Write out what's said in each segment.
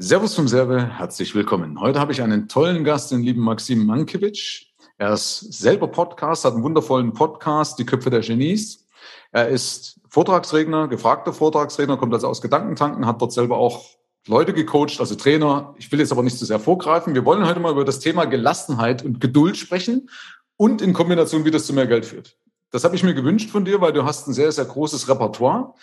Servus vom Serve, herzlich willkommen. Heute habe ich einen tollen Gast, den lieben Maxim Mankiewicz. Er ist selber Podcast, hat einen wundervollen Podcast, Die Köpfe der Genies. Er ist Vortragsredner, gefragter Vortragsredner, kommt also aus Gedankentanken, hat dort selber auch Leute gecoacht, also Trainer. Ich will jetzt aber nicht zu sehr vorgreifen. Wir wollen heute mal über das Thema Gelassenheit und Geduld sprechen und in Kombination, wie das zu mehr Geld führt. Das habe ich mir gewünscht von dir, weil du hast ein sehr, sehr großes Repertoire.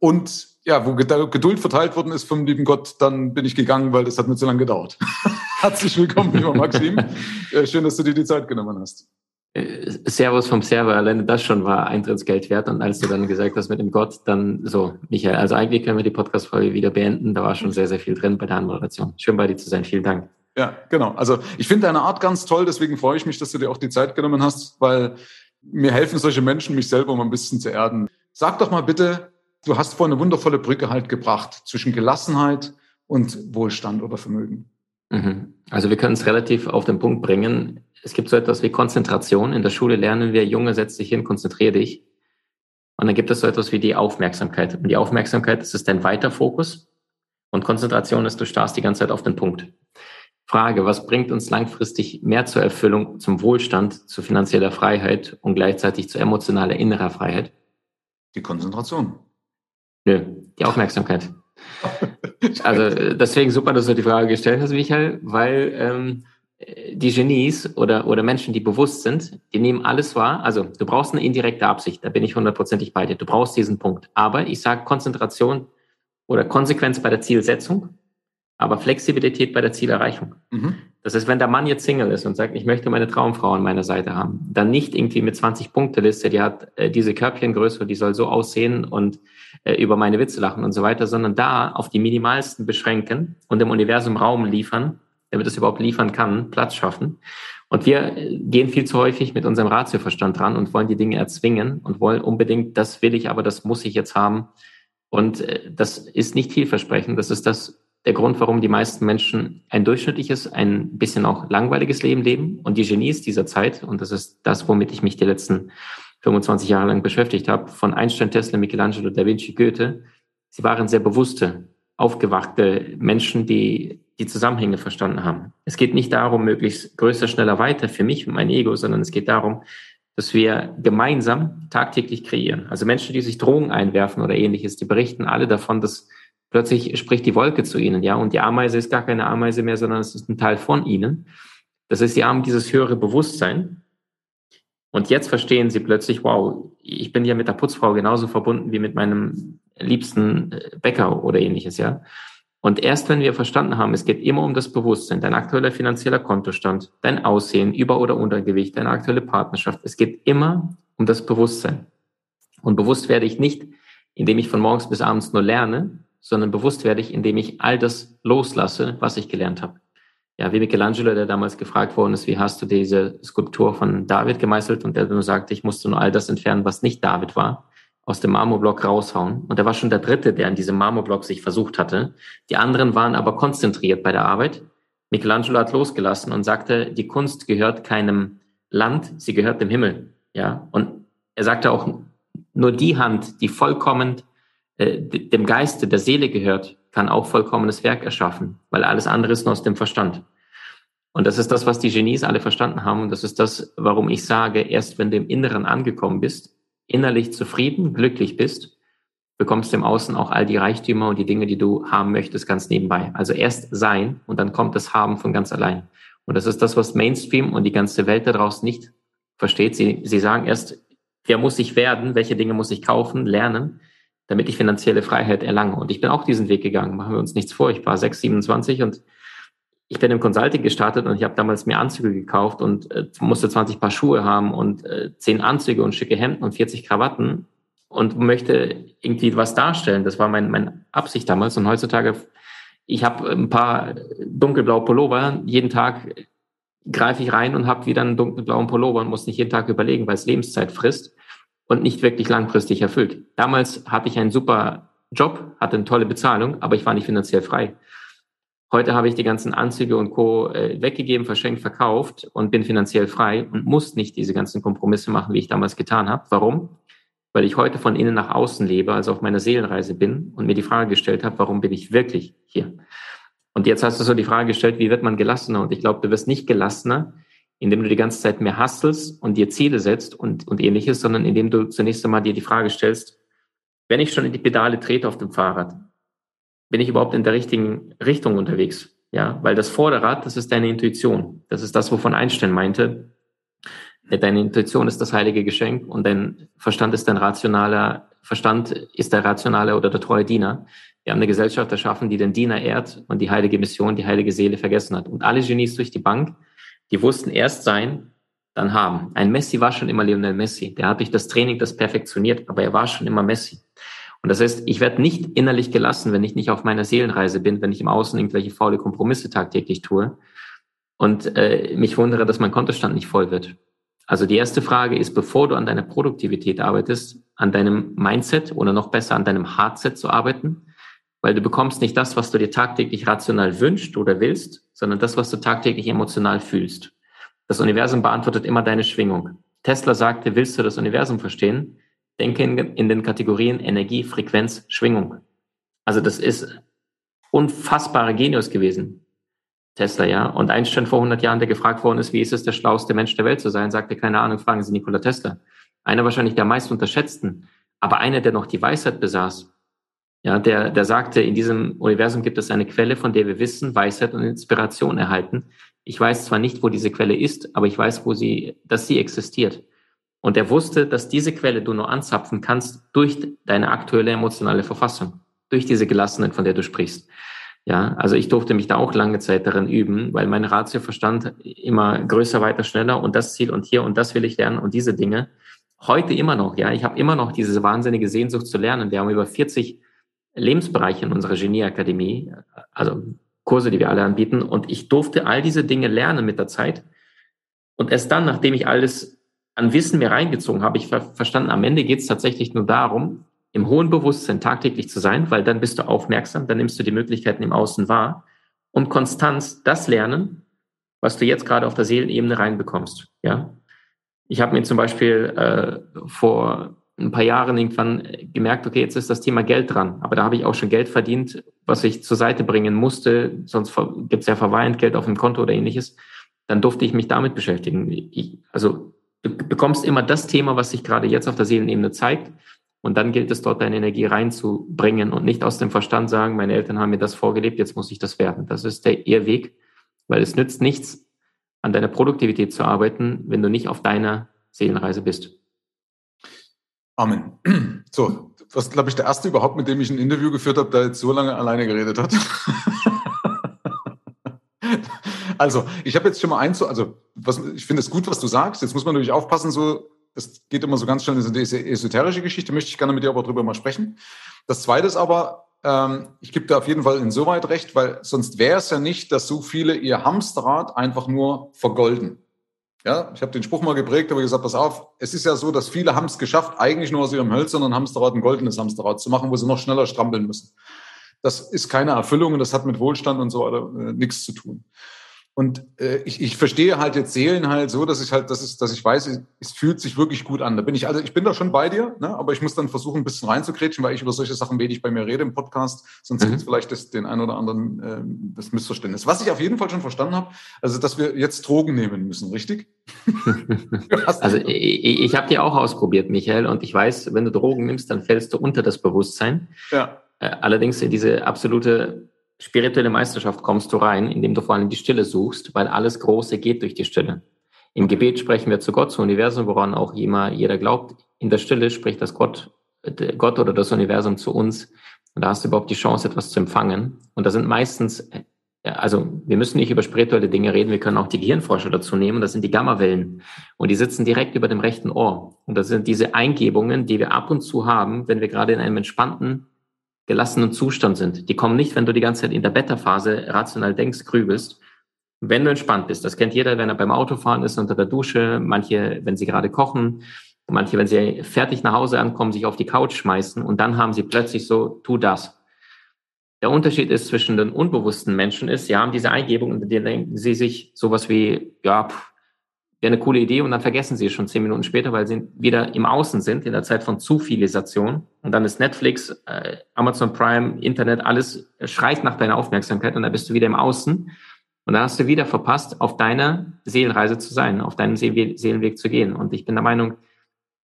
Und ja, wo Geduld verteilt worden ist vom lieben Gott, dann bin ich gegangen, weil das hat mir zu lange gedauert. Herzlich willkommen, lieber Maxim. Schön, dass du dir die Zeit genommen hast. Äh, Servus vom Server, alleine das schon war Eintrittsgeld wert. Und als du dann gesagt hast mit dem Gott, dann so, Michael, also eigentlich können wir die Podcast-Folge wieder beenden. Da war schon sehr, sehr viel drin bei der Anmoderation. Schön bei dir zu sein. Vielen Dank. Ja, genau. Also ich finde deine Art ganz toll, deswegen freue ich mich, dass du dir auch die Zeit genommen hast, weil mir helfen solche Menschen, mich selber mal ein bisschen zu erden. Sag doch mal bitte, Du hast vorhin eine wundervolle Brücke halt gebracht zwischen Gelassenheit und Wohlstand oder Vermögen. Mhm. Also wir können es relativ auf den Punkt bringen. Es gibt so etwas wie Konzentration. In der Schule lernen wir, Junge, setz dich hin, konzentriere dich. Und dann gibt es so etwas wie die Aufmerksamkeit. Und die Aufmerksamkeit, das ist dein weiter Fokus. Und Konzentration ist, du starrst die ganze Zeit auf den Punkt. Frage, was bringt uns langfristig mehr zur Erfüllung, zum Wohlstand, zu finanzieller Freiheit und gleichzeitig zu emotionaler innerer Freiheit? Die Konzentration. Nö, die Aufmerksamkeit. also deswegen super, dass du die Frage gestellt hast, Michael, weil ähm, die Genies oder, oder Menschen, die bewusst sind, die nehmen alles wahr. Also du brauchst eine indirekte Absicht, da bin ich hundertprozentig bei dir. Du brauchst diesen Punkt. Aber ich sage Konzentration oder Konsequenz bei der Zielsetzung, aber Flexibilität bei der Zielerreichung. Mhm. Das heißt, wenn der Mann jetzt Single ist und sagt, ich möchte meine Traumfrau an meiner Seite haben, dann nicht irgendwie mit 20 Punkte Liste, die hat äh, diese Körbchengröße, die soll so aussehen und äh, über meine Witze lachen und so weiter, sondern da auf die minimalsten beschränken und dem Universum Raum liefern, damit es überhaupt liefern kann, Platz schaffen. Und wir äh, gehen viel zu häufig mit unserem Ratioverstand dran und wollen die Dinge erzwingen und wollen unbedingt, das will ich, aber das muss ich jetzt haben. Und äh, das ist nicht vielversprechend. Das ist das der Grund, warum die meisten Menschen ein durchschnittliches, ein bisschen auch langweiliges Leben leben. Und die Genies dieser Zeit, und das ist das, womit ich mich die letzten 25 Jahre lang beschäftigt habe, von Einstein, Tesla, Michelangelo, Da Vinci, Goethe, sie waren sehr bewusste, aufgewachte Menschen, die die Zusammenhänge verstanden haben. Es geht nicht darum, möglichst größer, schneller, weiter für mich und mein Ego, sondern es geht darum, dass wir gemeinsam tagtäglich kreieren. Also Menschen, die sich Drohungen einwerfen oder ähnliches, die berichten alle davon, dass plötzlich spricht die Wolke zu ihnen, ja, und die Ameise ist gar keine Ameise mehr, sondern es ist ein Teil von ihnen. Das heißt, sie haben dieses höhere Bewusstsein. Und jetzt verstehen sie plötzlich, wow, ich bin ja mit der Putzfrau genauso verbunden wie mit meinem liebsten äh, Bäcker oder ähnliches, ja. Und erst wenn wir verstanden haben, es geht immer um das Bewusstsein, dein aktueller finanzieller Kontostand, dein Aussehen, Über- oder Untergewicht, deine aktuelle Partnerschaft, es geht immer um das Bewusstsein. Und bewusst werde ich nicht, indem ich von morgens bis abends nur lerne, sondern bewusst werde ich, indem ich all das loslasse, was ich gelernt habe. Ja, wie Michelangelo, der damals gefragt worden ist, wie hast du diese Skulptur von David gemeißelt? Und der nur sagte, ich musste nur all das entfernen, was nicht David war, aus dem Marmorblock raushauen. Und er war schon der Dritte, der an diesem Marmorblock sich versucht hatte. Die anderen waren aber konzentriert bei der Arbeit. Michelangelo hat losgelassen und sagte, die Kunst gehört keinem Land, sie gehört dem Himmel. Ja, und er sagte auch, nur die Hand, die vollkommen äh, dem Geiste, der Seele gehört, kann auch vollkommenes Werk erschaffen, weil alles andere ist nur aus dem Verstand. Und das ist das, was die Genies alle verstanden haben. Und das ist das, warum ich sage, erst wenn du im Inneren angekommen bist, innerlich zufrieden, glücklich bist, bekommst du im Außen auch all die Reichtümer und die Dinge, die du haben möchtest, ganz nebenbei. Also erst sein und dann kommt das Haben von ganz allein. Und das ist das, was Mainstream und die ganze Welt da draußen nicht versteht. Sie, sie sagen erst, wer muss ich werden, welche Dinge muss ich kaufen, lernen damit ich finanzielle Freiheit erlange. Und ich bin auch diesen Weg gegangen, machen wir uns nichts vor. Ich war 6, 27 und ich bin im Consulting gestartet und ich habe damals mir Anzüge gekauft und äh, musste 20 Paar Schuhe haben und äh, 10 Anzüge und schicke Hemden und 40 Krawatten und möchte irgendwie was darstellen. Das war mein, meine Absicht damals. Und heutzutage, ich habe ein paar dunkelblaue Pullover. Jeden Tag greife ich rein und habe wieder einen dunkelblauen Pullover und muss nicht jeden Tag überlegen, weil es Lebenszeit frisst und nicht wirklich langfristig erfüllt. Damals hatte ich einen super Job, hatte eine tolle Bezahlung, aber ich war nicht finanziell frei. Heute habe ich die ganzen Anzüge und Co. Äh, weggegeben, verschenkt, verkauft und bin finanziell frei und muss nicht diese ganzen Kompromisse machen, wie ich damals getan habe. Warum? Weil ich heute von innen nach außen lebe, also auf meiner Seelenreise bin und mir die Frage gestellt habe, warum bin ich wirklich hier? Und jetzt hast du so die Frage gestellt, wie wird man gelassener? Und ich glaube, du wirst nicht gelassener, indem du die ganze Zeit mehr hasselst und dir Ziele setzt und, und ähnliches, sondern indem du zunächst einmal dir die Frage stellst, wenn ich schon in die Pedale trete auf dem Fahrrad, bin ich überhaupt in der richtigen Richtung unterwegs? Ja, weil das Vorderrad, das ist deine Intuition. Das ist das, wovon Einstein meinte. Deine Intuition ist das heilige Geschenk und dein Verstand ist dein rationaler, Verstand ist der rationale oder der treue Diener. Wir haben eine Gesellschaft erschaffen, die den Diener ehrt und die heilige Mission, die heilige Seele vergessen hat. Und alle Genies durch die Bank, die wussten erst sein, dann haben. Ein Messi war schon immer Lionel Messi. Der hat durch das Training das perfektioniert, aber er war schon immer Messi. Und das heißt, ich werde nicht innerlich gelassen, wenn ich nicht auf meiner Seelenreise bin, wenn ich im Außen irgendwelche faule Kompromisse tagtäglich tue und äh, mich wundere, dass mein Kontostand nicht voll wird. Also die erste Frage ist, bevor du an deiner Produktivität arbeitest, an deinem Mindset oder noch besser an deinem Hardset zu arbeiten, weil du bekommst nicht das, was du dir tagtäglich rational wünschst oder willst, sondern das, was du tagtäglich emotional fühlst. Das Universum beantwortet immer deine Schwingung. Tesla sagte, willst du das Universum verstehen? Denke in, in den Kategorien Energie, Frequenz, Schwingung. Also das ist unfassbare Genius gewesen. Tesla, ja. Und Einstein vor 100 Jahren, der gefragt worden ist, wie ist es, der schlauste Mensch der Welt zu sein, sagte, keine Ahnung, fragen Sie Nikola Tesla. Einer wahrscheinlich der meist unterschätzten, aber einer, der noch die Weisheit besaß. Ja, der, der sagte, in diesem Universum gibt es eine Quelle, von der wir Wissen, Weisheit und Inspiration erhalten. Ich weiß zwar nicht, wo diese Quelle ist, aber ich weiß, wo sie, dass sie existiert. Und er wusste, dass diese Quelle du nur anzapfen kannst durch deine aktuelle emotionale Verfassung, durch diese Gelassenheit, von der du sprichst. Ja, also ich durfte mich da auch lange Zeit darin üben, weil mein Ratioverstand immer größer, weiter, schneller und das Ziel und hier und das will ich lernen und diese Dinge. Heute immer noch, ja, ich habe immer noch diese wahnsinnige Sehnsucht zu lernen. Wir haben über 40 Lebensbereiche in unserer Genieakademie, also Kurse, die wir alle anbieten und ich durfte all diese Dinge lernen mit der Zeit. Und erst dann, nachdem ich alles an Wissen mir reingezogen habe, ich ver verstanden, am Ende geht es tatsächlich nur darum, im hohen Bewusstsein tagtäglich zu sein, weil dann bist du aufmerksam, dann nimmst du die Möglichkeiten im Außen wahr und Konstanz das lernen, was du jetzt gerade auf der Seelenebene reinbekommst. Ja, ich habe mir zum Beispiel äh, vor ein paar Jahren irgendwann gemerkt, okay, jetzt ist das Thema Geld dran, aber da habe ich auch schon Geld verdient, was ich zur Seite bringen musste, sonst gibt es ja verweint Geld auf dem Konto oder ähnliches. Dann durfte ich mich damit beschäftigen. Ich, also du bekommst immer das Thema, was sich gerade jetzt auf der Seelenebene zeigt. Und dann gilt es dort, deine Energie reinzubringen und nicht aus dem Verstand sagen, meine Eltern haben mir das vorgelebt, jetzt muss ich das werden. Das ist der Irrweg, weil es nützt nichts, an deiner Produktivität zu arbeiten, wenn du nicht auf deiner Seelenreise bist. Amen. So, was glaube ich der erste überhaupt, mit dem ich ein Interview geführt habe, der jetzt so lange alleine geredet hat. Also, ich habe jetzt schon mal eins, also was, ich finde es gut, was du sagst. Jetzt muss man natürlich aufpassen, so, das geht immer so ganz schnell in diese esoterische Geschichte, möchte ich gerne mit dir aber drüber mal sprechen. Das zweite ist aber, ähm, ich gebe da auf jeden Fall insoweit recht, weil sonst wäre es ja nicht, dass so viele ihr Hamsterrad einfach nur vergolden. Ja, ich habe den Spruch mal geprägt, habe gesagt, pass auf, es ist ja so, dass viele haben es geschafft, eigentlich nur aus ihrem hölzernen Hamsterrad ein goldenes Hamsterrad zu machen, wo sie noch schneller strampeln müssen. Das ist keine Erfüllung und das hat mit Wohlstand und so weiter äh, nichts zu tun. Und äh, ich, ich verstehe halt jetzt Seelen halt so, dass ich halt, dass, es, dass ich weiß, es fühlt sich wirklich gut an. Da bin ich, also ich bin da schon bei dir, ne? aber ich muss dann versuchen, ein bisschen reinzukretschen, weil ich über solche Sachen wenig bei mir rede im Podcast, sonst mhm. gibt es vielleicht das, den einen oder anderen äh, das Missverständnis. Was ich auf jeden Fall schon verstanden habe, also dass wir jetzt Drogen nehmen müssen, richtig? also ich, ich habe die auch ausprobiert, Michael, und ich weiß, wenn du Drogen nimmst, dann fällst du unter das Bewusstsein. Ja. Äh, allerdings in diese absolute spirituelle Meisterschaft kommst du rein, indem du vor allem die Stille suchst, weil alles Große geht durch die Stille. Im Gebet sprechen wir zu Gott, zum Universum, woran auch immer jeder glaubt. In der Stille spricht das Gott, Gott oder das Universum zu uns. Und da hast du überhaupt die Chance, etwas zu empfangen. Und da sind meistens, äh, also wir müssen nicht über spirituelle Dinge reden, wir können auch die Gehirnforscher dazu nehmen. Das sind die Gammawellen. Und die sitzen direkt über dem rechten Ohr. Und das sind diese Eingebungen, die wir ab und zu haben, wenn wir gerade in einem entspannten gelassenen Zustand sind. Die kommen nicht, wenn du die ganze Zeit in der Beta-Phase rational denkst, grübelst. Wenn du entspannt bist, das kennt jeder, wenn er beim Autofahren ist, unter der Dusche, manche, wenn sie gerade kochen, manche, wenn sie fertig nach Hause ankommen, sich auf die Couch schmeißen und dann haben sie plötzlich so, tu das. Der Unterschied ist zwischen den unbewussten Menschen ist, sie haben diese Eingebung und die denken sie sich sowas wie, ja, pff, wäre eine coole Idee und dann vergessen sie es schon zehn Minuten später, weil sie wieder im Außen sind, in der Zeit von Zufilisation. Und dann ist Netflix, äh, Amazon Prime, Internet, alles schreit nach deiner Aufmerksamkeit und dann bist du wieder im Außen. Und dann hast du wieder verpasst, auf deiner Seelenreise zu sein, auf deinen Seelenweg zu gehen. Und ich bin der Meinung,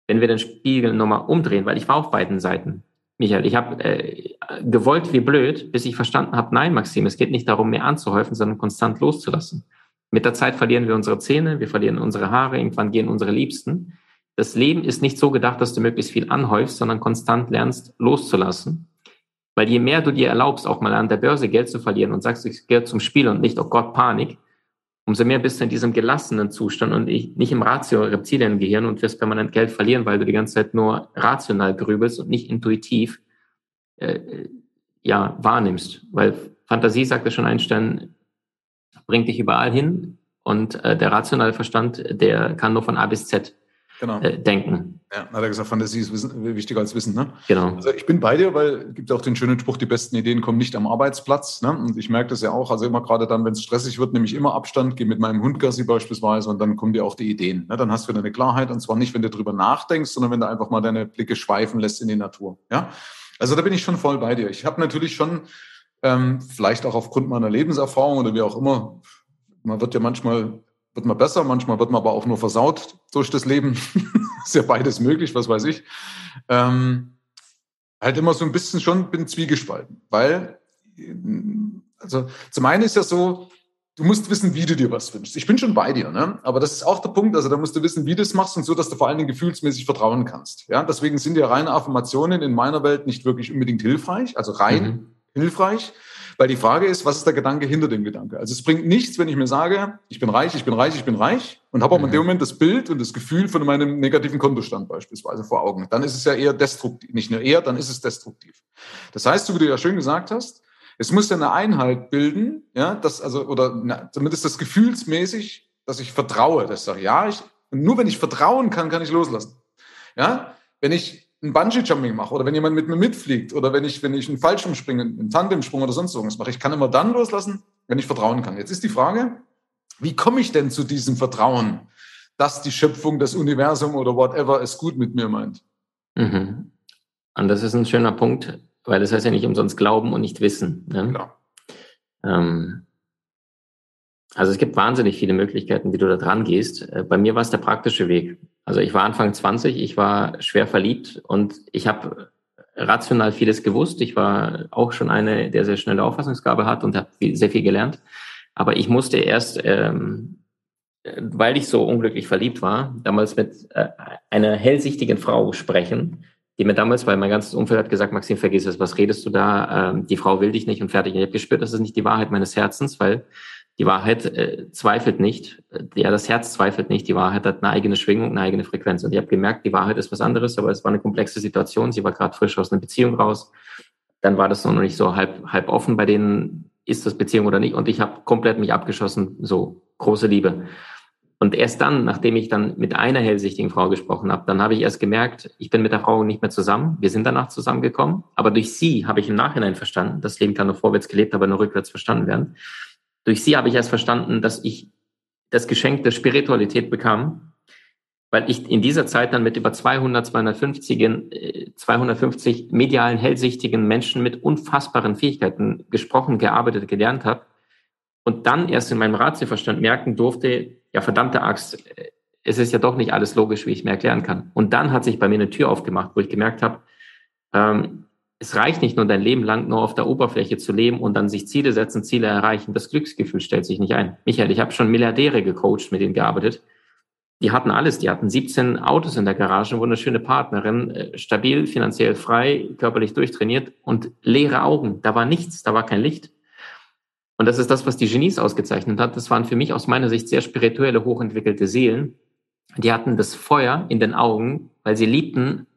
wenn wir den Spiegel nochmal umdrehen, weil ich war auf beiden Seiten. Michael, ich habe äh, gewollt wie blöd, bis ich verstanden habe, nein, Maxim, es geht nicht darum, mehr anzuhäufen, sondern konstant loszulassen. Mit der Zeit verlieren wir unsere Zähne, wir verlieren unsere Haare, irgendwann gehen unsere Liebsten. Das Leben ist nicht so gedacht, dass du möglichst viel anhäufst, sondern konstant lernst loszulassen. Weil je mehr du dir erlaubst, auch mal an der Börse Geld zu verlieren und sagst, ich gehe zum Spiel und nicht, oh Gott, Panik, umso mehr bist du in diesem gelassenen Zustand und nicht im Ratio-Reptiliengehirn und wirst permanent Geld verlieren, weil du die ganze Zeit nur rational grübelst und nicht intuitiv äh, ja, wahrnimmst. Weil Fantasie, sagte schon Einstein, bringt dich überall hin und äh, der rationale Verstand, der kann nur von A bis Z genau. äh, denken. Ja, hat er gesagt, Fantasie ist Wissen, wichtiger als Wissen. Ne? Genau. Also ich bin bei dir, weil es gibt auch den schönen Spruch, die besten Ideen kommen nicht am Arbeitsplatz. Ne? Und ich merke das ja auch, also immer gerade dann, wenn es stressig wird, nehme ich immer Abstand, gehe mit meinem Hund Gassi beispielsweise und dann kommen dir auch die Ideen. Ne? Dann hast du wieder eine Klarheit und zwar nicht, wenn du drüber nachdenkst, sondern wenn du einfach mal deine Blicke schweifen lässt in die Natur. Ja? Also da bin ich schon voll bei dir. Ich habe natürlich schon, ähm, vielleicht auch aufgrund meiner Lebenserfahrung oder wie auch immer, man wird ja manchmal wird man besser, manchmal wird man aber auch nur versaut durch das Leben. ist ja beides möglich, was weiß ich. Ähm, halt immer so ein bisschen schon bin zwiegespalten, weil also zum einen ist ja so, du musst wissen, wie du dir was wünschst. Ich bin schon bei dir, ne? aber das ist auch der Punkt, also da musst du wissen, wie du es machst und so, dass du vor allen Dingen gefühlsmäßig vertrauen kannst. Ja, deswegen sind ja reine Affirmationen in meiner Welt nicht wirklich unbedingt hilfreich, also rein mhm. Hilfreich, weil die Frage ist, was ist der Gedanke hinter dem Gedanke? Also es bringt nichts, wenn ich mir sage, ich bin reich, ich bin reich, ich bin reich und habe auch mhm. in dem Moment das Bild und das Gefühl von meinem negativen Kontostand beispielsweise vor Augen. Dann ist es ja eher destruktiv. Nicht nur eher, dann ist es destruktiv. Das heißt, so wie du ja schön gesagt hast, es muss ja eine Einheit bilden, ja, das also, oder na, zumindest das gefühlsmäßig, dass ich vertraue, dass ich sage, ja, ich, und nur wenn ich vertrauen kann, kann ich loslassen. Ja, wenn ich ein Bungee-Jumping mache oder wenn jemand mit mir mitfliegt oder wenn ich, wenn ich einen Fallschirmspringen, einen Tandemsprung oder sonst irgendwas mache. Ich kann immer dann loslassen, wenn ich vertrauen kann. Jetzt ist die Frage, wie komme ich denn zu diesem Vertrauen, dass die Schöpfung, das Universum oder whatever es gut mit mir meint? Mhm. Und das ist ein schöner Punkt, weil das heißt ja nicht umsonst glauben und nicht wissen. Ne? Genau. Ähm, also es gibt wahnsinnig viele Möglichkeiten, wie du da dran gehst. Äh, bei mir war es der praktische Weg. Also ich war Anfang 20, ich war schwer verliebt und ich habe rational vieles gewusst. Ich war auch schon eine, der sehr schnelle Auffassungsgabe hat und habe sehr viel gelernt. Aber ich musste erst, ähm, weil ich so unglücklich verliebt war, damals mit äh, einer hellsichtigen Frau sprechen, die mir damals, weil mein ganzes Umfeld hat gesagt, Maxim, vergiss es, was redest du da? Ähm, die Frau will dich nicht und fertig. Und ich habe gespürt, das ist nicht die Wahrheit meines Herzens, weil die Wahrheit äh, zweifelt nicht, ja, das Herz zweifelt nicht, die Wahrheit hat eine eigene Schwingung, eine eigene Frequenz. Und ich habe gemerkt, die Wahrheit ist was anderes, aber es war eine komplexe Situation. Sie war gerade frisch aus einer Beziehung raus. Dann war das noch nicht so halb, halb offen bei denen, ist das Beziehung oder nicht. Und ich habe komplett mich abgeschossen, so große Liebe. Und erst dann, nachdem ich dann mit einer hellsichtigen Frau gesprochen habe, dann habe ich erst gemerkt, ich bin mit der Frau nicht mehr zusammen. Wir sind danach zusammengekommen. Aber durch sie habe ich im Nachhinein verstanden, das Leben kann nur vorwärts gelebt, aber nur rückwärts verstanden werden durch sie habe ich erst verstanden, dass ich das Geschenk der Spiritualität bekam, weil ich in dieser Zeit dann mit über 200, 250, 250 medialen, hellsichtigen Menschen mit unfassbaren Fähigkeiten gesprochen, gearbeitet, gelernt habe und dann erst in meinem Ratioverstand merken durfte, ja verdammte Axt, es ist ja doch nicht alles logisch, wie ich mir erklären kann. Und dann hat sich bei mir eine Tür aufgemacht, wo ich gemerkt habe, ähm, es reicht nicht nur dein Leben lang nur auf der Oberfläche zu leben und dann sich Ziele setzen, Ziele erreichen. Das Glücksgefühl stellt sich nicht ein. Michael, ich habe schon Milliardäre gecoacht, mit denen gearbeitet. Die hatten alles. Die hatten 17 Autos in der Garage, wunderschöne Partnerin, äh, stabil, finanziell frei, körperlich durchtrainiert und leere Augen. Da war nichts, da war kein Licht. Und das ist das, was die Genies ausgezeichnet hat. Das waren für mich aus meiner Sicht sehr spirituelle, hochentwickelte Seelen. Die hatten das Feuer in den Augen, weil sie liebten,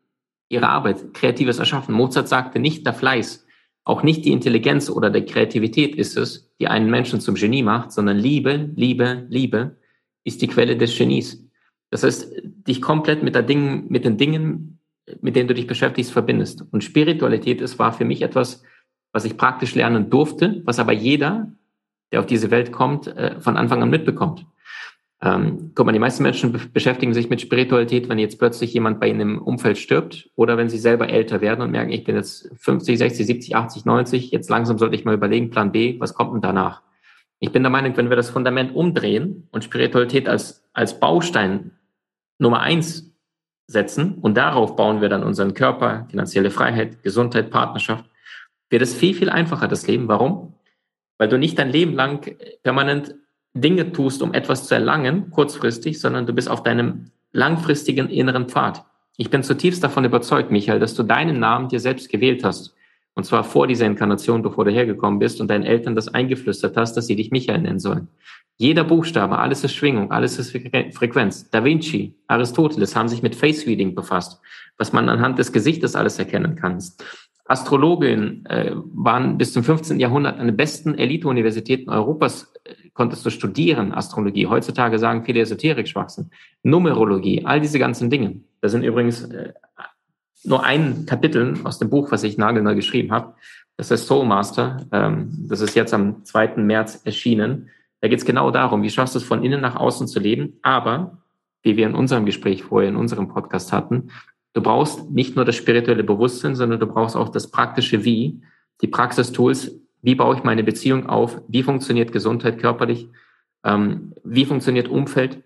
ihre Arbeit, kreatives Erschaffen. Mozart sagte nicht der Fleiß, auch nicht die Intelligenz oder der Kreativität ist es, die einen Menschen zum Genie macht, sondern Liebe, Liebe, Liebe ist die Quelle des Genies. Das heißt, dich komplett mit, der Dingen, mit den Dingen, mit denen du dich beschäftigst, verbindest. Und Spiritualität ist, war für mich etwas, was ich praktisch lernen durfte, was aber jeder, der auf diese Welt kommt, äh, von Anfang an mitbekommt. Ähm, guck mal, die meisten Menschen be beschäftigen sich mit Spiritualität, wenn jetzt plötzlich jemand bei ihnen im Umfeld stirbt oder wenn sie selber älter werden und merken, ich bin jetzt 50, 60, 70, 80, 90, jetzt langsam sollte ich mal überlegen, Plan B, was kommt denn danach? Ich bin der Meinung, wenn wir das Fundament umdrehen und Spiritualität als, als Baustein Nummer eins setzen und darauf bauen wir dann unseren Körper, finanzielle Freiheit, Gesundheit, Partnerschaft, wird es viel, viel einfacher, das Leben. Warum? Weil du nicht dein Leben lang permanent Dinge tust, um etwas zu erlangen, kurzfristig, sondern du bist auf deinem langfristigen inneren Pfad. Ich bin zutiefst davon überzeugt, Michael, dass du deinen Namen dir selbst gewählt hast. Und zwar vor dieser Inkarnation, bevor du hergekommen bist und deinen Eltern das eingeflüstert hast, dass sie dich Michael nennen sollen. Jeder Buchstabe, alles ist Schwingung, alles ist Frequenz. Da Vinci, Aristoteles haben sich mit Face Reading befasst, was man anhand des Gesichtes alles erkennen kann. Astrologinnen äh, waren bis zum 15. Jahrhundert an den besten Elite-Universitäten Europas, äh, konntest du studieren, Astrologie. Heutzutage sagen viele Esoterik-Schwachsinn. Numerologie, all diese ganzen Dinge. Da sind übrigens äh, nur ein Kapitel aus dem Buch, was ich nagelneu geschrieben habe. Das ist Soul Master. Ähm, das ist jetzt am 2. März erschienen. Da geht es genau darum, wie schaffst du es von innen nach außen zu leben, aber wie wir in unserem Gespräch vorher, in unserem Podcast hatten, Du brauchst nicht nur das spirituelle Bewusstsein, sondern du brauchst auch das praktische Wie, die Praxistools. Wie baue ich meine Beziehung auf? Wie funktioniert Gesundheit körperlich? Ähm, wie funktioniert Umfeld?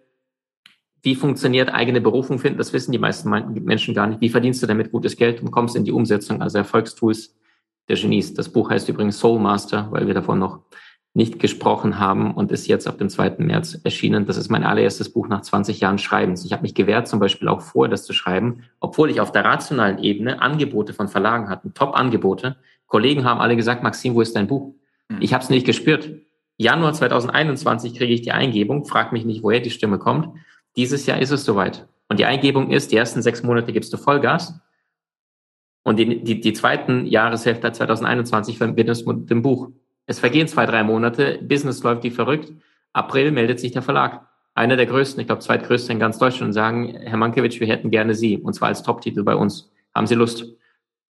Wie funktioniert eigene Berufung finden? Das wissen die meisten Menschen gar nicht. Wie verdienst du damit gutes Geld und kommst in die Umsetzung, also Erfolgstools der Genies. Das Buch heißt übrigens Soul Master, weil wir davon noch nicht gesprochen haben und ist jetzt ab dem 2. März erschienen. Das ist mein allererstes Buch nach 20 Jahren Schreibens. Ich habe mich gewehrt, zum Beispiel auch vor, das zu schreiben, obwohl ich auf der rationalen Ebene Angebote von Verlagen hatte, Top-Angebote. Kollegen haben alle gesagt, Maxim, wo ist dein Buch? Mhm. Ich habe es nicht gespürt. Januar 2021 kriege ich die Eingebung, frag mich nicht, woher die Stimme kommt. Dieses Jahr ist es soweit. Und die Eingebung ist, die ersten sechs Monate gibst du Vollgas. Und die, die, die zweiten Jahreshälfte 2021 verbindest du mit dem Buch. Es vergehen zwei, drei Monate, Business läuft wie verrückt. April meldet sich der Verlag. Einer der größten, ich glaube zweitgrößte in ganz Deutschland, und sagen, Herr Mankiewicz, wir hätten gerne Sie, und zwar als Top-Titel bei uns. Haben Sie Lust?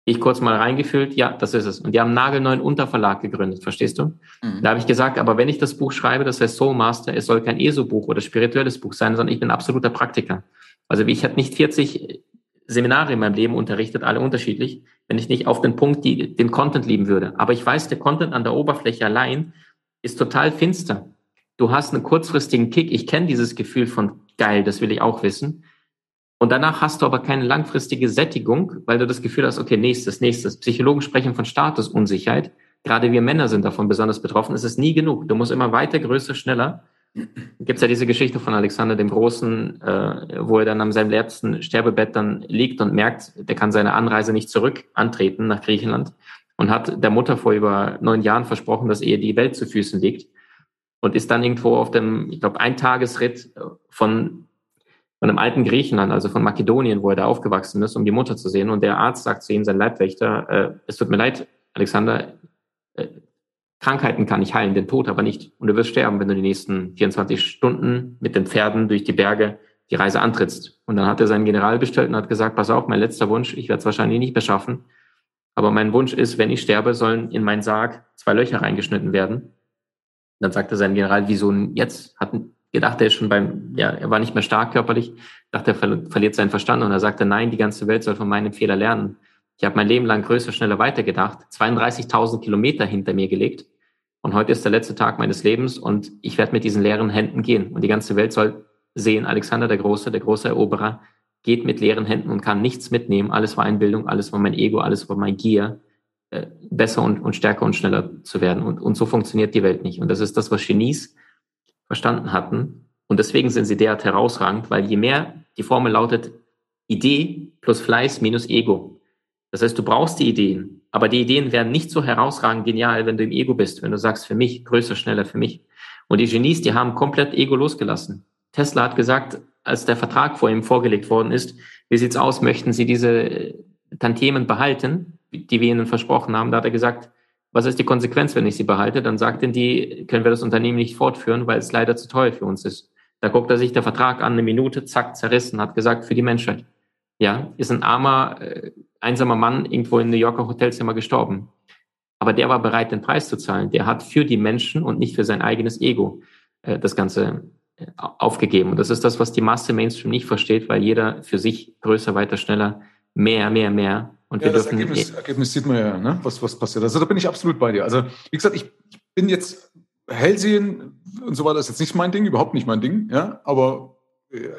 Ich kurz mal reingefühlt, ja, das ist es. Und die haben einen nagelneuen Unterverlag gegründet, verstehst du? Mhm. Da habe ich gesagt, aber wenn ich das Buch schreibe, das heißt Soul Master, es soll kein ESO-Buch oder spirituelles Buch sein, sondern ich bin absoluter Praktiker. Also ich habe nicht 40 Seminare in meinem Leben unterrichtet, alle unterschiedlich, wenn ich nicht auf den Punkt die, den Content lieben würde. Aber ich weiß, der Content an der Oberfläche allein ist total finster. Du hast einen kurzfristigen Kick. Ich kenne dieses Gefühl von geil, das will ich auch wissen. Und danach hast du aber keine langfristige Sättigung, weil du das Gefühl hast, okay, nächstes, nächstes. Psychologen sprechen von Statusunsicherheit. Gerade wir Männer sind davon besonders betroffen. Es ist nie genug. Du musst immer weiter, größer, schneller gibt es ja diese Geschichte von Alexander dem Großen, äh, wo er dann an seinem letzten Sterbebett dann liegt und merkt, der kann seine Anreise nicht zurück antreten nach Griechenland und hat der Mutter vor über neun Jahren versprochen, dass er die Welt zu Füßen liegt und ist dann irgendwo auf dem, ich glaube, Eintagesritt von, von einem alten Griechenland, also von Makedonien, wo er da aufgewachsen ist, um die Mutter zu sehen. Und der Arzt sagt zu ihm, sein Leibwächter, äh, es tut mir leid, Alexander, äh, Krankheiten kann ich heilen, den Tod aber nicht. Und du wirst sterben, wenn du die nächsten 24 Stunden mit den Pferden durch die Berge die Reise antrittst. Und dann hat er seinen General bestellt und hat gesagt, pass auf, mein letzter Wunsch, ich werde es wahrscheinlich nicht mehr schaffen. Aber mein Wunsch ist, wenn ich sterbe, sollen in meinen Sarg zwei Löcher reingeschnitten werden. Dann sagte sein General, wieso jetzt? Hat gedacht, er ist schon beim, ja, er war nicht mehr stark körperlich, dachte, er verliert seinen Verstand und er sagte, nein, die ganze Welt soll von meinem Fehler lernen. Ich habe mein Leben lang größer, schneller weitergedacht, 32.000 Kilometer hinter mir gelegt und heute ist der letzte Tag meines Lebens und ich werde mit diesen leeren Händen gehen. Und die ganze Welt soll sehen, Alexander der Große, der große Eroberer, geht mit leeren Händen und kann nichts mitnehmen. Alles war Einbildung, alles war mein Ego, alles war mein Gier, äh, besser und, und stärker und schneller zu werden. Und, und so funktioniert die Welt nicht. Und das ist das, was Genies verstanden hatten. Und deswegen sind sie derart herausragend, weil je mehr die Formel lautet Idee plus Fleiß minus Ego. Das heißt, du brauchst die Ideen, aber die Ideen werden nicht so herausragend genial, wenn du im Ego bist, wenn du sagst, für mich, größer, schneller, für mich. Und die Genies, die haben komplett Ego losgelassen. Tesla hat gesagt, als der Vertrag vor ihm vorgelegt worden ist, wie sieht's aus, möchten Sie diese Tantiemen behalten, die wir Ihnen versprochen haben? Da hat er gesagt, was ist die Konsequenz, wenn ich sie behalte? Dann sagten die, können wir das Unternehmen nicht fortführen, weil es leider zu teuer für uns ist. Da guckt er sich der Vertrag an, eine Minute, zack, zerrissen, hat gesagt, für die Menschheit. Ja, ist ein armer, äh, einsamer Mann irgendwo in New Yorker Hotelzimmer gestorben. Aber der war bereit, den Preis zu zahlen. Der hat für die Menschen und nicht für sein eigenes Ego äh, das Ganze aufgegeben. Und das ist das, was die Masse Mainstream nicht versteht, weil jeder für sich größer, weiter, schneller, mehr, mehr, mehr. Und ja, wir das dürfen Ergebnis, Ergebnis sieht man ja, ne? was, was passiert. Also da bin ich absolut bei dir. Also wie gesagt, ich bin jetzt Hellsehen und so weiter ist jetzt nicht mein Ding, überhaupt nicht mein Ding, ja, aber äh,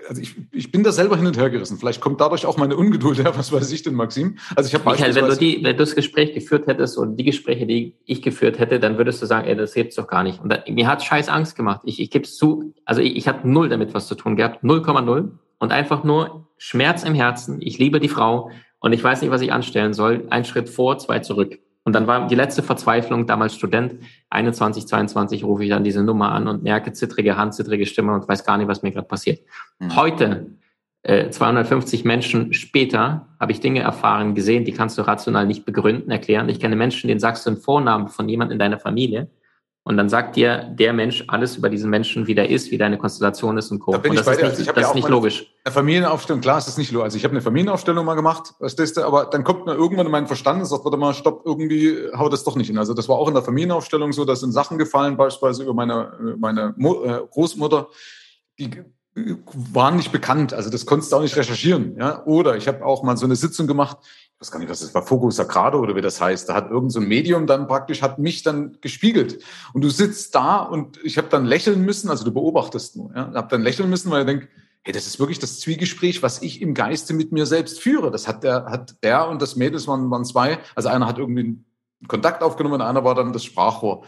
also ich, ich bin da selber hin und her gerissen. Vielleicht kommt dadurch auch meine Ungeduld her, was weiß ich denn, Maxim? Also ich habe Michael, wenn du die, wenn du das Gespräch geführt hättest und die Gespräche, die ich geführt hätte, dann würdest du sagen, ey, das hebt's doch gar nicht. Und da, mir hat scheiß Angst gemacht. Ich, ich gebe es zu, also ich, ich habe null damit was zu tun gehabt, 0,0 und einfach nur Schmerz im Herzen. Ich liebe die Frau und ich weiß nicht, was ich anstellen soll. Ein Schritt vor, zwei zurück. Und dann war die letzte Verzweiflung, damals Student, 21, 22, rufe ich dann diese Nummer an und merke zittrige Hand, zittrige Stimme und weiß gar nicht, was mir gerade passiert. Mhm. Heute, äh, 250 Menschen später, habe ich Dinge erfahren, gesehen, die kannst du rational nicht begründen, erklären. Ich kenne Menschen, denen sagst du einen Vornamen von jemand in deiner Familie und dann sagt dir der Mensch alles über diesen Menschen, wie der ist, wie deine Konstellation ist und Co. Da bin und das ich bei ist nicht, also das ja ist nicht logisch. Eine Familienaufstellung, klar ist das nicht logisch. Also ich habe eine Familienaufstellung mal gemacht, was das aber dann kommt mir irgendwann in meinen Verstand und sagt, warte mal, stopp, irgendwie haut das doch nicht hin. Also das war auch in der Familienaufstellung so, dass sind Sachen gefallen, beispielsweise über meine, meine äh, Großmutter, die waren nicht bekannt. Also das konntest du auch nicht recherchieren. Ja? Oder ich habe auch mal so eine Sitzung gemacht, weiß gar nicht, was das war, Focus Sagrado oder wie das heißt. Da hat irgendein so Medium dann praktisch, hat mich dann gespiegelt. Und du sitzt da und ich habe dann lächeln müssen, also du beobachtest nur, ja, habe dann lächeln müssen, weil ich denke, hey, das ist wirklich das Zwiegespräch, was ich im Geiste mit mir selbst führe. Das hat der, hat der und das Mädels waren, waren zwei. Also einer hat irgendwie Kontakt aufgenommen und einer war dann das Sprachrohr.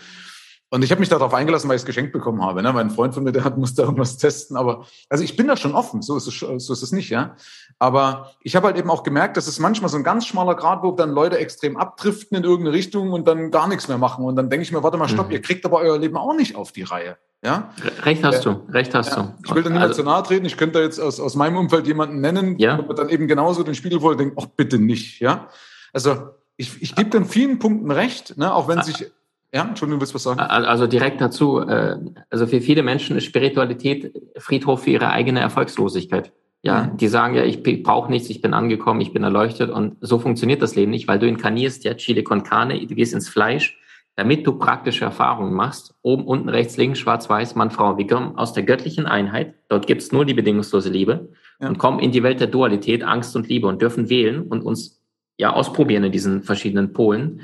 Und ich habe mich darauf eingelassen, weil ich es geschenkt bekommen habe. Ne? Mein Freund von mir, der hat, musste irgendwas testen. Aber also ich bin da schon offen, so ist es, so ist es nicht, ja. Aber ich habe halt eben auch gemerkt, dass es manchmal so ein ganz schmaler Grad, wo dann Leute extrem abdriften in irgendeine Richtung und dann gar nichts mehr machen. Und dann denke ich mir, warte mal, stopp, mhm. ihr kriegt aber euer Leben auch nicht auf die Reihe. Ja? Recht hast äh, du, recht hast ja. du. Ich will da niemand also, zu nahe treten. Ich könnte da jetzt aus, aus meinem Umfeld jemanden nennen, ja. der dann eben genauso den Spiegel voll denkt, ach bitte nicht, ja. Also ich, ich gebe dann vielen Punkten recht, ne, auch wenn sich ja, Entschuldigung, willst du was sagen? Also direkt dazu. Äh, also für viele Menschen ist Spiritualität Friedhof für ihre eigene Erfolgslosigkeit. Ja, mhm. die sagen ja, ich brauche nichts, ich bin angekommen, ich bin erleuchtet und so funktioniert das Leben nicht, weil du inkarnierst ja Chile con Carne, du gehst ins Fleisch, damit du praktische Erfahrungen machst. Oben, unten, rechts, links, schwarz, weiß, Mann, Frau. Wir kommen aus der göttlichen Einheit. Dort gibt's nur die bedingungslose Liebe ja. und kommen in die Welt der Dualität, Angst und Liebe und dürfen wählen und uns ja ausprobieren in diesen verschiedenen Polen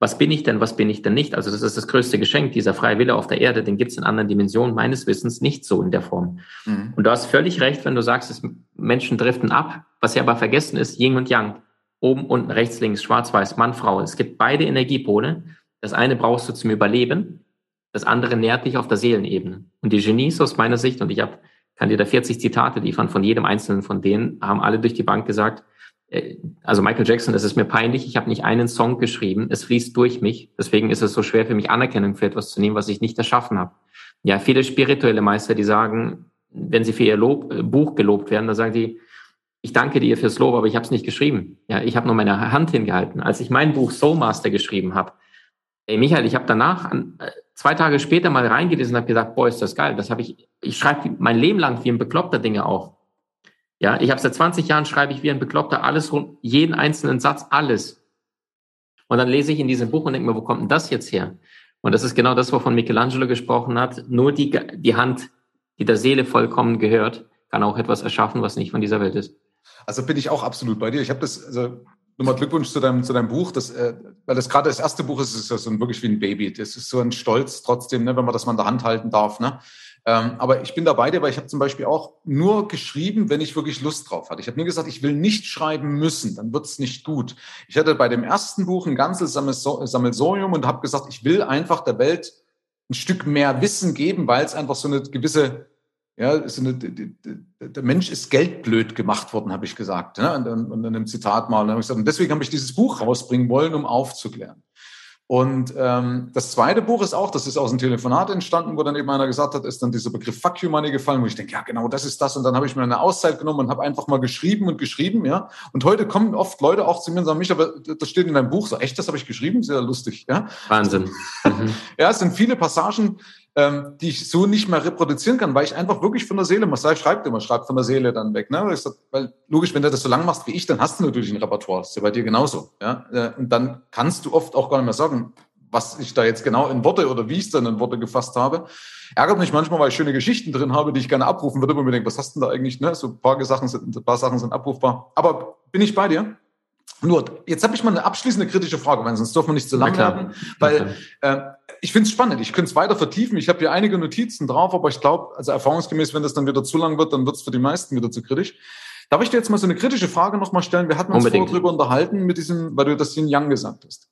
was bin ich denn, was bin ich denn nicht? Also das ist das größte Geschenk, dieser freie Wille auf der Erde, den gibt es in anderen Dimensionen meines Wissens nicht so in der Form. Mhm. Und du hast völlig recht, wenn du sagst, dass Menschen driften ab, was sie aber vergessen ist, Yin und Yang. Oben, unten, rechts, links, schwarz, weiß, Mann, Frau. Es gibt beide Energiepole. Das eine brauchst du zum Überleben, das andere nährt dich auf der Seelenebene. Und die Genies aus meiner Sicht, und ich hab, kann dir da 40 Zitate liefern von jedem einzelnen von denen, haben alle durch die Bank gesagt, also Michael Jackson, es ist mir peinlich, ich habe nicht einen Song geschrieben, es fließt durch mich, deswegen ist es so schwer für mich Anerkennung für etwas zu nehmen, was ich nicht erschaffen habe. Ja, viele spirituelle Meister, die sagen, wenn sie für ihr Lob, äh, Buch gelobt werden, dann sagen die, ich danke dir fürs Lob, aber ich habe es nicht geschrieben. Ja, ich habe nur meine Hand hingehalten. Als ich mein Buch Soul Master geschrieben habe, ey Michael, ich habe danach äh, zwei Tage später mal reingelesen und habe gesagt, boah, ist das geil. Das habe ich, ich schreibe mein Leben lang wie ein Bekloppter Dinge auf. Ja, ich habe seit 20 Jahren schreibe ich wie ein Bekloppter alles rund, jeden einzelnen Satz, alles. Und dann lese ich in diesem Buch und denke mir, wo kommt denn das jetzt her? Und das ist genau das, wovon Michelangelo gesprochen hat. Nur die, die Hand, die der Seele vollkommen gehört, kann auch etwas erschaffen, was nicht von dieser Welt ist. Also bin ich auch absolut bei dir. Ich habe das, also nochmal Glückwunsch zu deinem, zu deinem Buch, das, äh, weil das gerade das erste Buch ist, ist ja so ein, wirklich wie ein Baby. Das ist so ein Stolz trotzdem, ne, wenn man das mal in der Hand halten darf. Ne? Ähm, aber ich bin da bei dir, weil ich habe zum Beispiel auch nur geschrieben, wenn ich wirklich Lust drauf hatte. Ich habe nur gesagt, ich will nicht schreiben müssen, dann wird es nicht gut. Ich hatte bei dem ersten Buch ein ganzes Sammelsorium und habe gesagt, ich will einfach der Welt ein Stück mehr Wissen geben, weil es einfach so eine gewisse, ja, so eine, der Mensch ist geldblöd gemacht worden, habe ich gesagt. Ne? Und, und, und in einem Zitat mal. Und, gesagt, und deswegen habe ich dieses Buch rausbringen wollen, um aufzuklären. Und ähm, das zweite Buch ist auch, das ist aus einem Telefonat entstanden, wo dann eben einer gesagt hat, ist dann dieser Begriff Fuck You Money gefallen, wo ich denke, ja genau, das ist das. Und dann habe ich mir eine Auszeit genommen und habe einfach mal geschrieben und geschrieben, ja. Und heute kommen oft Leute auch zu mir und sagen, mich, aber das steht in deinem Buch, so echt, das habe ich geschrieben, sehr lustig, ja. Wahnsinn. Mhm. ja, es sind viele Passagen, ähm, die ich so nicht mehr reproduzieren kann, weil ich einfach wirklich von der Seele, Marcel schreibt immer, schreibt von der Seele dann weg. Ne? Sag, weil logisch, wenn du das so lang machst wie ich, dann hast du natürlich ein Repertoire. Ist ja bei dir genauso. Ja? Äh, und dann kannst du oft auch gar nicht mehr sagen, was ich da jetzt genau in Worte oder wie ich es dann in Worte gefasst habe. Ärgert mich manchmal, weil ich schöne Geschichten drin habe, die ich gerne abrufen würde, wo mir denke, was hast du denn da eigentlich? Ne? So ein paar Sachen sind, ein paar Sachen sind abrufbar. Aber bin ich bei dir? Nur, jetzt habe ich mal eine abschließende kritische Frage, weil sonst dürfen wir nicht zu lang werden. Weil äh, ich finde es spannend, ich könnte es weiter vertiefen. Ich habe hier einige Notizen drauf, aber ich glaube, also erfahrungsgemäß, wenn das dann wieder zu lang wird, dann wird es für die meisten wieder zu kritisch. Darf ich dir jetzt mal so eine kritische Frage nochmal stellen? Wir hatten uns vorher drüber unterhalten mit diesem, weil du das Yin Yang gesagt hast.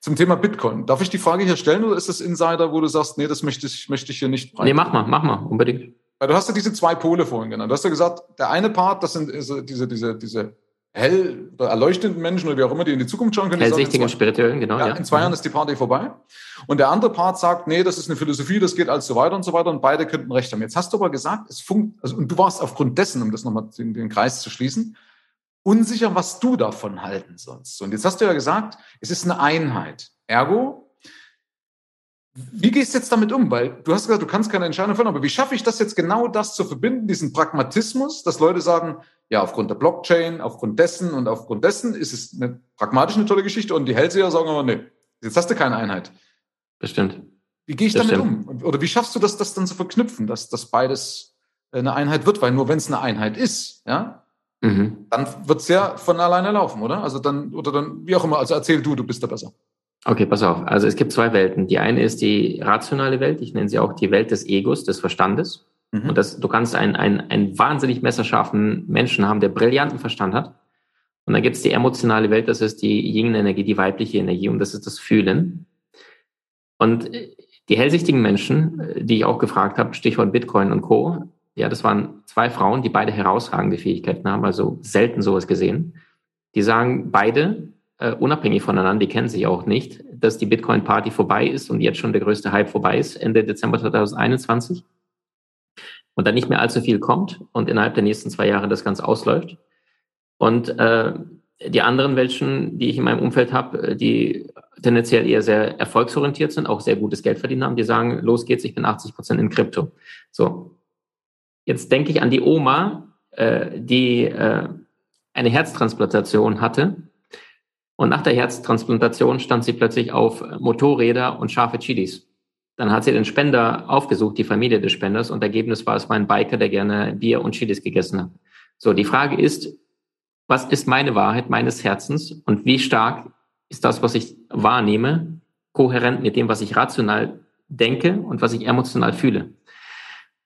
Zum Thema Bitcoin. Darf ich die Frage hier stellen oder ist das Insider, wo du sagst, nee, das möchte ich, möchte ich hier nicht breiten? Nee, mach mal, mach mal, unbedingt. Weil du hast ja diese zwei Pole vorhin genannt. Du hast ja gesagt, der eine Part, das sind diese, diese, diese hell oder erleuchtenden Menschen oder wie auch immer, die in die Zukunft schauen können. Hellsichtigen, spirituellen, genau. Ja, ja, In zwei Jahren ist die Party vorbei. Und der andere Part sagt, nee, das ist eine Philosophie, das geht alles so weiter und so weiter und beide könnten recht haben. Jetzt hast du aber gesagt, es funkt, also, und du warst aufgrund dessen, um das nochmal den, den Kreis zu schließen, unsicher, was du davon halten sollst. Und jetzt hast du ja gesagt, es ist eine Einheit. Ergo, wie gehst du jetzt damit um? Weil du hast gesagt, du kannst keine Entscheidung fällen, aber wie schaffe ich das jetzt genau das zu verbinden, diesen Pragmatismus, dass Leute sagen, ja, aufgrund der Blockchain, aufgrund dessen und aufgrund dessen ist es eine pragmatisch eine tolle Geschichte und die Hellseher sagen aber, nee, jetzt hast du keine Einheit. Bestimmt. Wie gehe ich damit Bestimmt. um? Oder wie schaffst du das, das dann zu verknüpfen, dass das beides eine Einheit wird? Weil nur wenn es eine Einheit ist, ja, mhm. dann wird es ja von alleine laufen, oder? Also dann, oder dann, wie auch immer, also erzähl du, du bist da besser. Okay, pass auf. Also es gibt zwei Welten. Die eine ist die rationale Welt. Ich nenne sie auch die Welt des Egos, des Verstandes. Mhm. Und das, du kannst einen, einen, einen wahnsinnig messerscharfen Menschen haben, der brillanten Verstand hat. Und dann gibt es die emotionale Welt, das ist die Yin-Energie, die weibliche Energie und das ist das Fühlen. Und die hellsichtigen Menschen, die ich auch gefragt habe, Stichwort Bitcoin und Co., ja, das waren zwei Frauen, die beide herausragende Fähigkeiten haben, also selten sowas gesehen. Die sagen beide, äh, unabhängig voneinander, die kennen sich auch nicht, dass die Bitcoin-Party vorbei ist und jetzt schon der größte Hype vorbei ist, Ende Dezember 2021. Und dann nicht mehr allzu viel kommt und innerhalb der nächsten zwei Jahre das Ganze ausläuft. Und äh, die anderen Menschen, die ich in meinem Umfeld habe, die tendenziell eher sehr erfolgsorientiert sind, auch sehr gutes Geld verdienen haben, die sagen, los geht's, ich bin 80 Prozent in Krypto. So, jetzt denke ich an die Oma, äh, die äh, eine Herztransplantation hatte und nach der Herztransplantation stand sie plötzlich auf Motorräder und scharfe Chilis. Dann hat sie den Spender aufgesucht, die Familie des Spenders, und Ergebnis war es mein Biker, der gerne Bier und Chilis gegessen hat. So, die Frage ist, was ist meine Wahrheit meines Herzens und wie stark ist das, was ich wahrnehme, kohärent mit dem, was ich rational denke und was ich emotional fühle?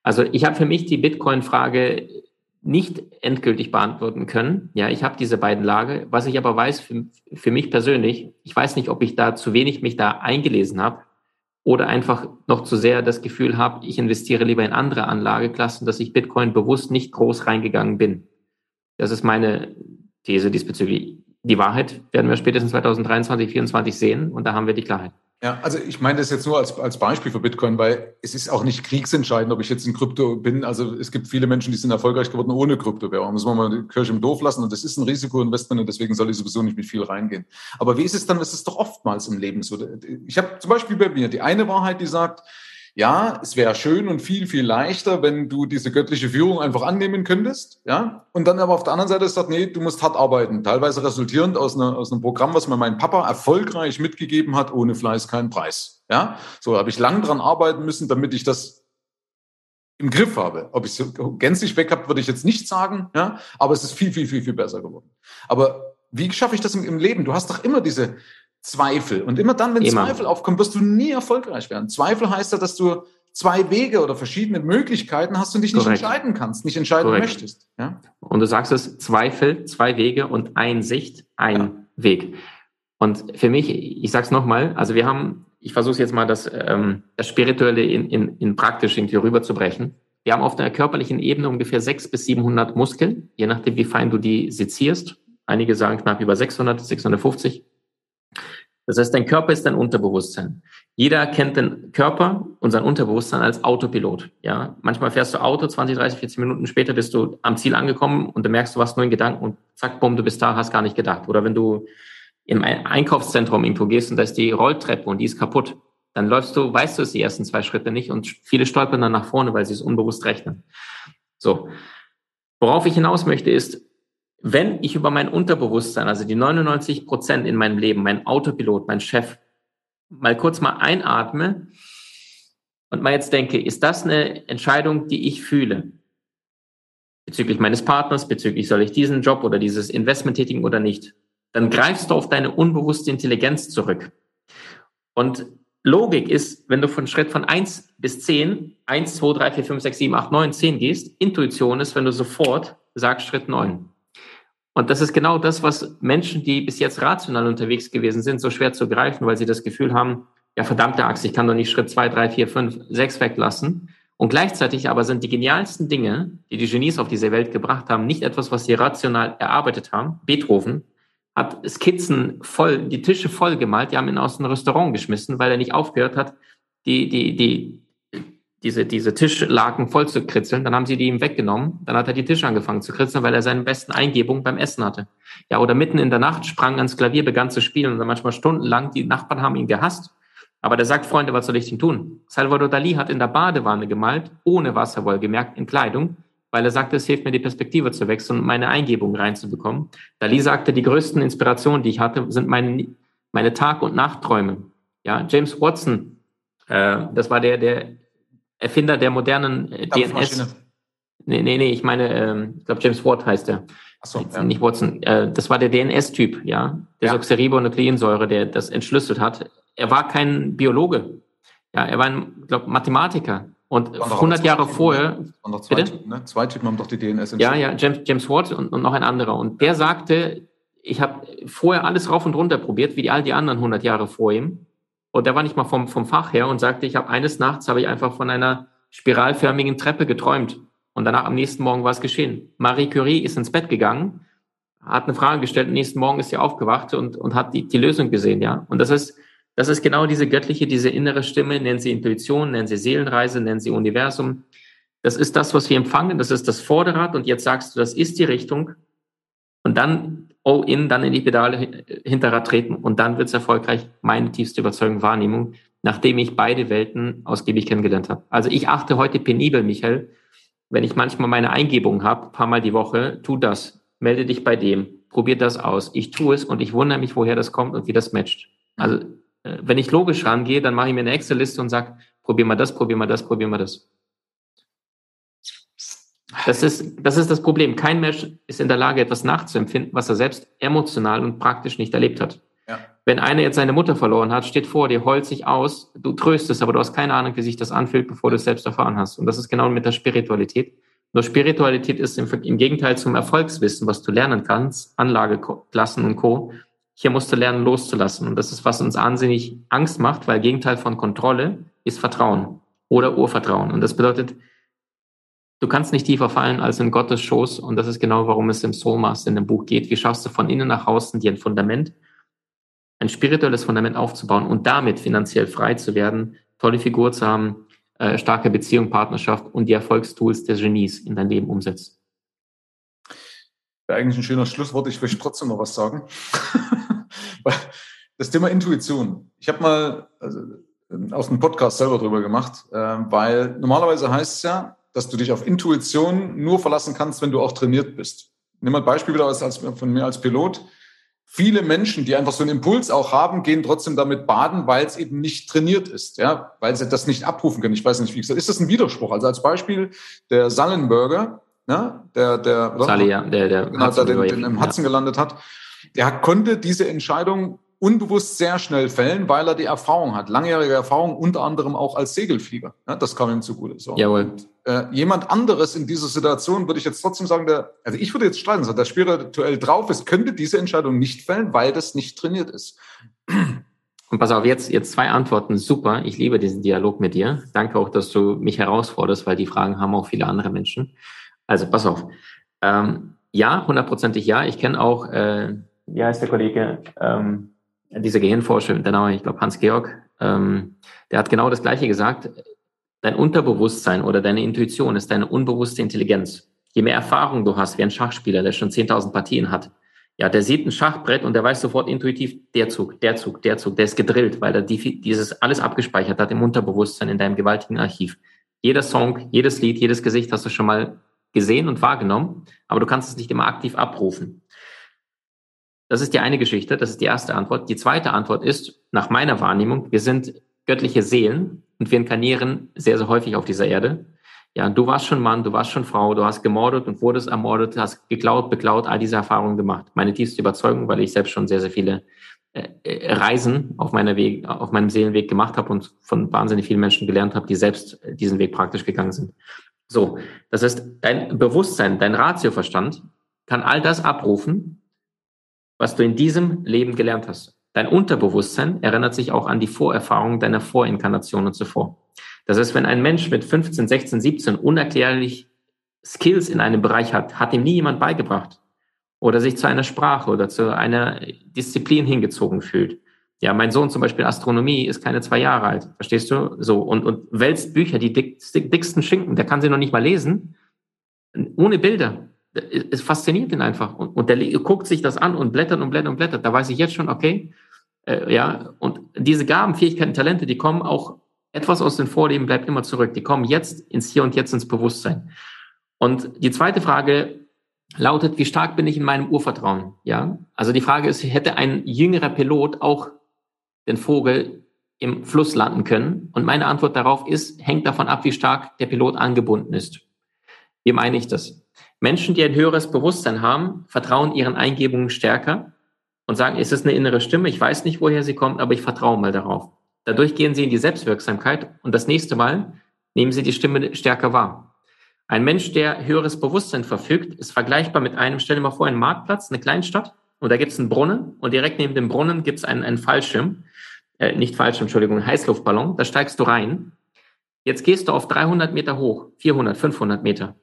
Also ich habe für mich die Bitcoin-Frage nicht endgültig beantworten können. Ja, ich habe diese beiden Lager. Was ich aber weiß für, für mich persönlich, ich weiß nicht, ob ich da zu wenig mich da eingelesen habe oder einfach noch zu sehr das Gefühl habe, ich investiere lieber in andere Anlageklassen, dass ich Bitcoin bewusst nicht groß reingegangen bin. Das ist meine These diesbezüglich. Die Wahrheit werden wir spätestens 2023, 2024 sehen und da haben wir die Klarheit. Ja, also ich meine das jetzt nur als, als Beispiel für Bitcoin, weil es ist auch nicht kriegsentscheidend, ob ich jetzt in Krypto bin. Also es gibt viele Menschen, die sind erfolgreich geworden ohne Kryptowährung. Muss man mal die Kirche im Dorf lassen und das ist ein Risikoinvestment und deswegen soll ich sowieso nicht mit viel reingehen. Aber wie ist es dann, das ist doch oftmals im Leben so. Ich habe zum Beispiel bei mir die eine Wahrheit, die sagt, ja, es wäre schön und viel, viel leichter, wenn du diese göttliche Führung einfach annehmen könntest, ja. Und dann aber auf der anderen Seite sagt, nee, du musst hart arbeiten. Teilweise resultierend aus, einer, aus einem Programm, was mir mein Papa erfolgreich mitgegeben hat, ohne Fleiß kein Preis, ja. So habe ich lang dran arbeiten müssen, damit ich das im Griff habe. Ob ich es gänzlich weg habe, würde ich jetzt nicht sagen, ja. Aber es ist viel, viel, viel, viel besser geworden. Aber wie schaffe ich das im, im Leben? Du hast doch immer diese, Zweifel. Und immer dann, wenn immer. Zweifel aufkommen, wirst du nie erfolgreich werden. Zweifel heißt ja, dass du zwei Wege oder verschiedene Möglichkeiten hast und dich nicht Korrekt. entscheiden kannst, nicht entscheiden Korrekt. möchtest. Ja? Und du sagst es, Zweifel, zwei Wege und Einsicht, ein ja. Weg. Und für mich, ich sag's nochmal, also wir haben, ich versuche jetzt mal das, ähm, das Spirituelle in, in, in praktisch irgendwie rüberzubrechen. Wir haben auf der körperlichen Ebene ungefähr 600 bis 700 Muskeln, je nachdem, wie fein du die sezierst. Einige sagen knapp über 600, 650. Das heißt, dein Körper ist dein Unterbewusstsein. Jeder kennt den Körper und sein Unterbewusstsein als Autopilot. Ja, manchmal fährst du Auto, 20, 30, 40 Minuten später bist du am Ziel angekommen und dann merkst du, was nur in Gedanken und zack, bumm, du bist da, hast gar nicht gedacht. Oder wenn du im Einkaufszentrum irgendwo gehst und da ist die Rolltreppe und die ist kaputt, dann läufst du, weißt du es die ersten zwei Schritte nicht und viele stolpern dann nach vorne, weil sie es unbewusst rechnen. So. Worauf ich hinaus möchte ist, wenn ich über mein Unterbewusstsein, also die 99 Prozent in meinem Leben, mein Autopilot, mein Chef, mal kurz mal einatme und mal jetzt denke, ist das eine Entscheidung, die ich fühle? Bezüglich meines Partners, bezüglich soll ich diesen Job oder dieses Investment tätigen oder nicht? Dann greifst du auf deine unbewusste Intelligenz zurück. Und Logik ist, wenn du von Schritt von eins bis zehn, eins, zwei, drei, vier, fünf, sechs, sieben, acht, neun, zehn gehst. Intuition ist, wenn du sofort sagst Schritt neun. Und das ist genau das, was Menschen, die bis jetzt rational unterwegs gewesen sind, so schwer zu greifen, weil sie das Gefühl haben, ja, verdammte Axt, ich kann doch nicht Schritt zwei, drei, vier, fünf, sechs weglassen. Und gleichzeitig aber sind die genialsten Dinge, die die Genies auf diese Welt gebracht haben, nicht etwas, was sie rational erarbeitet haben. Beethoven hat Skizzen voll, die Tische voll gemalt, die haben ihn aus dem Restaurant geschmissen, weil er nicht aufgehört hat, die, die, die, diese, diese Tischlaken voll zu kritzeln. Dann haben sie die ihm weggenommen. Dann hat er die Tische angefangen zu kritzeln, weil er seine besten Eingebungen beim Essen hatte. Ja, oder mitten in der Nacht sprang ans Klavier, begann zu spielen und dann manchmal stundenlang. Die Nachbarn haben ihn gehasst. Aber der sagt, Freunde, was soll ich denn tun? Salvador Dali hat in der Badewanne gemalt, ohne Wasser wohlgemerkt, in Kleidung weil er sagte, es hilft mir, die Perspektive zu wechseln und meine Eingebung reinzubekommen. Dali sagte, die größten Inspirationen, die ich hatte, sind meine, meine Tag- und Nachtträume. Ja, James Watson, äh, das war der, der Erfinder der modernen äh, DNS. Nee, nee, nee, ich meine, äh, ich glaube, James Watt heißt er. Ach so, ja. Nicht Watson. Äh, das war der DNS-Typ, ja. Der ja. Soxeribonukleinsäure, der das entschlüsselt hat. Er war kein Biologe. Ja, er war ein, glaube Mathematiker. Und 100 Jahre vorher. Und noch zwei, Typen, ne? zwei Typen haben doch die DNS Ja, ja, James, James Watt und, und noch ein anderer. Und der sagte, ich habe vorher alles rauf und runter probiert, wie all die anderen 100 Jahre vor ihm. Und der war nicht mal vom, vom Fach her und sagte, ich habe eines Nachts habe ich einfach von einer spiralförmigen Treppe geträumt. Und danach am nächsten Morgen war es geschehen. Marie Curie ist ins Bett gegangen, hat eine Frage gestellt, am nächsten Morgen ist sie aufgewacht und, und hat die, die Lösung gesehen, ja. Und das ist, das ist genau diese göttliche, diese innere Stimme, nennen sie Intuition, nennen sie Seelenreise, nennen sie Universum. Das ist das, was wir empfangen, das ist das Vorderrad und jetzt sagst du, das ist die Richtung und dann oh in, dann in die Pedale Hinterrad treten und dann wird es erfolgreich, meine tiefste Überzeugung, Wahrnehmung, nachdem ich beide Welten ausgiebig kennengelernt habe. Also ich achte heute penibel, Michael, wenn ich manchmal meine Eingebung habe, paar Mal die Woche, tu das, melde dich bei dem, probier das aus. Ich tue es und ich wundere mich, woher das kommt und wie das matcht. Also äh, wenn ich logisch rangehe, dann mache ich mir eine Excel-Liste und sage, probier mal das, probier mal das, probier mal das. Das ist, das ist das Problem. Kein Mensch ist in der Lage, etwas nachzuempfinden, was er selbst emotional und praktisch nicht erlebt hat. Ja. Wenn einer jetzt seine Mutter verloren hat, steht vor dir, heult sich aus, du tröstest, aber du hast keine Ahnung, wie sich das anfühlt, bevor du es selbst erfahren hast. Und das ist genau mit der Spiritualität. Nur Spiritualität ist im, im Gegenteil zum Erfolgswissen, was du lernen kannst, Anlageklassen und Co. Hier musst du lernen, loszulassen. Und das ist, was uns ansinnig Angst macht, weil Gegenteil von Kontrolle ist Vertrauen oder Urvertrauen. Und das bedeutet, du kannst nicht tiefer fallen als in Gottes Schoß. Und das ist genau, warum es im Soul Master in dem Buch geht. Wie schaffst du von innen nach außen dir ein Fundament, ein spirituelles Fundament aufzubauen und damit finanziell frei zu werden, tolle Figur zu haben, äh, starke Beziehung, Partnerschaft und die Erfolgstools der Genies in dein Leben umsetzt. Wäre eigentlich ein schöner Schlusswort. Ich möchte trotzdem noch was sagen. das Thema Intuition. Ich habe mal also, aus dem Podcast selber drüber gemacht, äh, weil normalerweise heißt es ja, dass du dich auf Intuition nur verlassen kannst, wenn du auch trainiert bist. Nimm mal ein Beispiel wieder als, als, von mir als Pilot. Viele Menschen, die einfach so einen Impuls auch haben, gehen trotzdem damit baden, weil es eben nicht trainiert ist, ja, weil sie das nicht abrufen können. Ich weiß nicht, wie gesagt, ist das ein Widerspruch? Also als Beispiel der Sallenberger, ne, der, der, Sally, ja, der, der, genau, der den, den im Hudson ja. gelandet hat, der konnte diese Entscheidung unbewusst sehr schnell fällen, weil er die Erfahrung hat, langjährige Erfahrung, unter anderem auch als Segelflieger. Ja, das kam ihm zugute. So. Jawohl. Und, äh, jemand anderes in dieser Situation würde ich jetzt trotzdem sagen, der, also ich würde jetzt streiten, so, der spirituell drauf ist, könnte diese Entscheidung nicht fällen, weil das nicht trainiert ist. Und pass auf, jetzt, jetzt zwei Antworten. Super. Ich liebe diesen Dialog mit dir. Danke auch, dass du mich herausforderst, weil die Fragen haben auch viele andere Menschen. Also pass auf. Ähm, ja, hundertprozentig ja. Ich kenne auch, äh, wie heißt der Kollege, ähm, dieser Gehirnforscher, der Name, ich glaube Hans-Georg, ähm, der hat genau das Gleiche gesagt. Dein Unterbewusstsein oder deine Intuition ist deine unbewusste Intelligenz. Je mehr Erfahrung du hast, wie ein Schachspieler, der schon 10.000 Partien hat, ja, der sieht ein Schachbrett und der weiß sofort intuitiv, der Zug, der Zug, der Zug, der ist gedrillt, weil er die, dieses alles abgespeichert hat im Unterbewusstsein in deinem gewaltigen Archiv. Jeder Song, jedes Lied, jedes Gesicht hast du schon mal gesehen und wahrgenommen, aber du kannst es nicht immer aktiv abrufen. Das ist die eine Geschichte, das ist die erste Antwort. Die zweite Antwort ist, nach meiner Wahrnehmung, wir sind göttliche Seelen und wir inkarnieren sehr, sehr häufig auf dieser Erde. Ja, du warst schon Mann, du warst schon Frau, du hast gemordet und wurdest ermordet, hast geklaut, beklaut, all diese Erfahrungen gemacht. Meine tiefste Überzeugung, weil ich selbst schon sehr, sehr viele äh, äh, Reisen auf meiner Weg, auf meinem Seelenweg gemacht habe und von wahnsinnig vielen Menschen gelernt habe, die selbst diesen Weg praktisch gegangen sind. So, das heißt, dein Bewusstsein, dein Ratioverstand kann all das abrufen, was du in diesem Leben gelernt hast. Dein Unterbewusstsein erinnert sich auch an die Vorerfahrungen deiner Vorinkarnationen zuvor. Das heißt, wenn ein Mensch mit 15, 16, 17 unerklärlich Skills in einem Bereich hat, hat ihm nie jemand beigebracht oder sich zu einer Sprache oder zu einer Disziplin hingezogen fühlt. Ja, mein Sohn zum Beispiel Astronomie ist keine zwei Jahre alt, verstehst du? So und und wälzt Bücher, die dick, dicksten Schinken, der kann sie noch nicht mal lesen, ohne Bilder es fasziniert ihn einfach. Und, und der guckt sich das an und blättert und blättert und blättert. Da weiß ich jetzt schon, okay, äh, ja, und diese Gaben, Fähigkeiten, Talente, die kommen auch etwas aus dem Vorleben, bleibt immer zurück. Die kommen jetzt ins Hier und Jetzt ins Bewusstsein. Und die zweite Frage lautet, wie stark bin ich in meinem Urvertrauen? Ja, also die Frage ist, hätte ein jüngerer Pilot auch den Vogel im Fluss landen können? Und meine Antwort darauf ist, hängt davon ab, wie stark der Pilot angebunden ist. Wie meine ich das? Menschen, die ein höheres Bewusstsein haben, vertrauen ihren Eingebungen stärker und sagen, es ist eine innere Stimme, ich weiß nicht, woher sie kommt, aber ich vertraue mal darauf. Dadurch gehen sie in die Selbstwirksamkeit und das nächste Mal nehmen sie die Stimme stärker wahr. Ein Mensch, der höheres Bewusstsein verfügt, ist vergleichbar mit einem, stell dir mal vor, einen Marktplatz, eine Kleinstadt, und da gibt es einen Brunnen und direkt neben dem Brunnen gibt es einen, einen Fallschirm, äh, nicht Fallschirm, Entschuldigung, einen Heißluftballon, da steigst du rein. Jetzt gehst du auf 300 Meter hoch, 400, 500 Meter.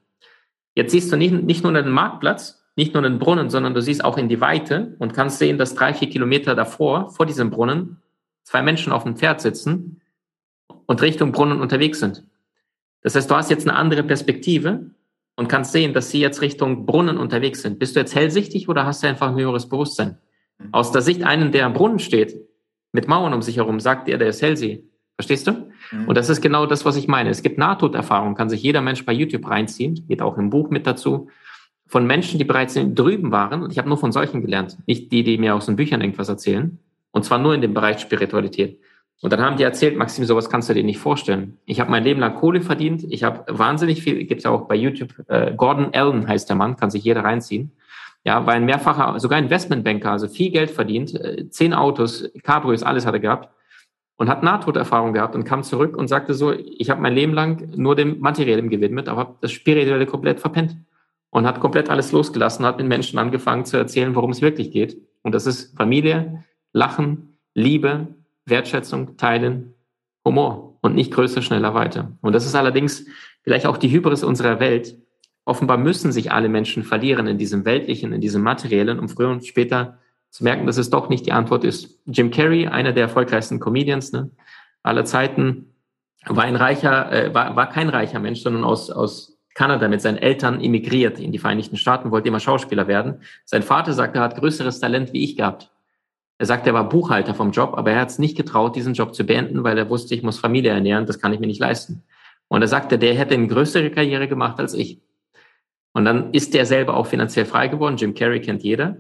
Jetzt siehst du nicht, nicht nur den Marktplatz, nicht nur den Brunnen, sondern du siehst auch in die Weite und kannst sehen, dass drei, vier Kilometer davor, vor diesem Brunnen, zwei Menschen auf dem Pferd sitzen und Richtung Brunnen unterwegs sind. Das heißt, du hast jetzt eine andere Perspektive und kannst sehen, dass sie jetzt Richtung Brunnen unterwegs sind. Bist du jetzt hellsichtig oder hast du einfach ein höheres Bewusstsein? Mhm. Aus der Sicht einen, der am Brunnen steht, mit Mauern um sich herum, sagt er, der ist hellsehend. Verstehst du? Mhm. Und das ist genau das, was ich meine. Es gibt Nahtoderfahrungen, kann sich jeder Mensch bei YouTube reinziehen, geht auch im Buch mit dazu, von Menschen, die bereits drüben waren. Und ich habe nur von solchen gelernt, nicht die, die mir aus den Büchern irgendwas erzählen. Und zwar nur in dem Bereich Spiritualität. Und dann haben die erzählt, Maxim, sowas kannst du dir nicht vorstellen. Ich habe mein Leben lang Kohle verdient. Ich habe wahnsinnig viel, gibt ja auch bei YouTube, äh, Gordon Allen heißt der Mann, kann sich jeder reinziehen. Ja, war ein mehrfacher, sogar Investmentbanker, also viel Geld verdient, äh, zehn Autos, Cabrios, alles hat er gehabt und hat Nahtoderfahrung gehabt und kam zurück und sagte so, ich habe mein Leben lang nur dem Materiellen gewidmet, aber das Spirituelle komplett verpennt und hat komplett alles losgelassen, hat mit Menschen angefangen zu erzählen, worum es wirklich geht. Und das ist Familie, Lachen, Liebe, Wertschätzung, Teilen, Humor und nicht größer, schneller, weiter. Und das ist allerdings vielleicht auch die Hybris unserer Welt. Offenbar müssen sich alle Menschen verlieren in diesem Weltlichen, in diesem Materiellen, um früher und später zu merken, dass es doch nicht die Antwort ist. Jim Carrey, einer der erfolgreichsten Comedians ne, aller Zeiten, war ein reicher, äh, war, war kein reicher Mensch, sondern aus, aus Kanada mit seinen Eltern emigriert in die Vereinigten Staaten, wollte immer Schauspieler werden. Sein Vater sagte, er hat größeres Talent wie ich gehabt. Er sagte, er war Buchhalter vom Job, aber er hat es nicht getraut, diesen Job zu beenden, weil er wusste, ich muss Familie ernähren, das kann ich mir nicht leisten. Und er sagte, der hätte eine größere Karriere gemacht als ich. Und dann ist der selber auch finanziell frei geworden. Jim Carrey kennt jeder.